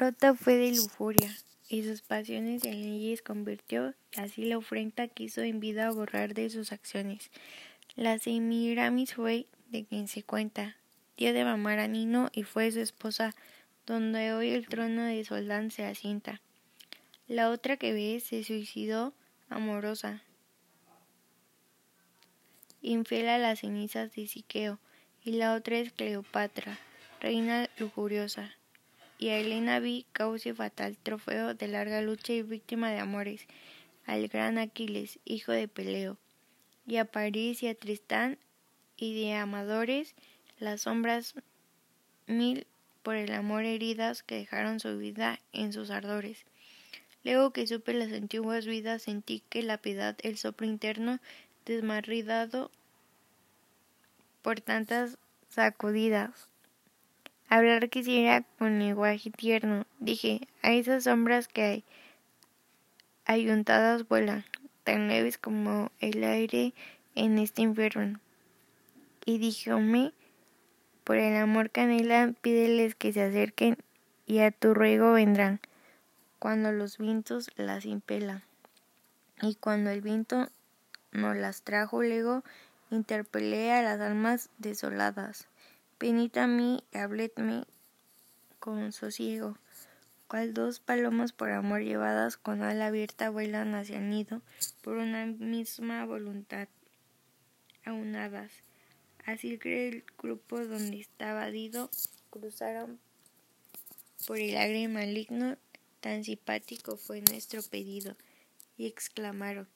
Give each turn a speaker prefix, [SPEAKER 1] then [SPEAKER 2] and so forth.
[SPEAKER 1] Rota fue de lujuria, y sus pasiones en leyes convirtió, y así la ofrenda quiso en vida borrar de sus acciones. La Semiramis fue, de quien se cuenta, dio de mamar a Nino y fue su esposa, donde hoy el trono de Soldán se asienta. La otra que ve se suicidó amorosa, infiel a las cenizas de Siqueo, y la otra es Cleopatra, reina lujuriosa. Y a Helena vi cauce fatal trofeo de larga lucha y víctima de amores, al gran Aquiles, hijo de Peleo, y a París y a Tristán y de amadores las sombras mil por el amor heridas que dejaron su vida en sus ardores. Luego que supe las antiguas vidas sentí que la piedad, el soplo interno, desmarridado por tantas sacudidas. Hablar quisiera con lenguaje tierno. Dije, a esas sombras que hay ayuntadas vuelan, tan leves como el aire en este infierno. Y díjome, por el amor canela, pídeles que se acerquen y a tu ruego vendrán, cuando los vientos las impelan. Y cuando el viento nos las trajo luego, interpelé a las almas desoladas. Venid a mí y habledme con sosiego, cual dos palomas por amor llevadas con ala abierta vuelan hacia el nido por una misma voluntad, aunadas. Así que el grupo donde estaba Dido cruzaron por el aire maligno, tan simpático fue nuestro pedido, y exclamaron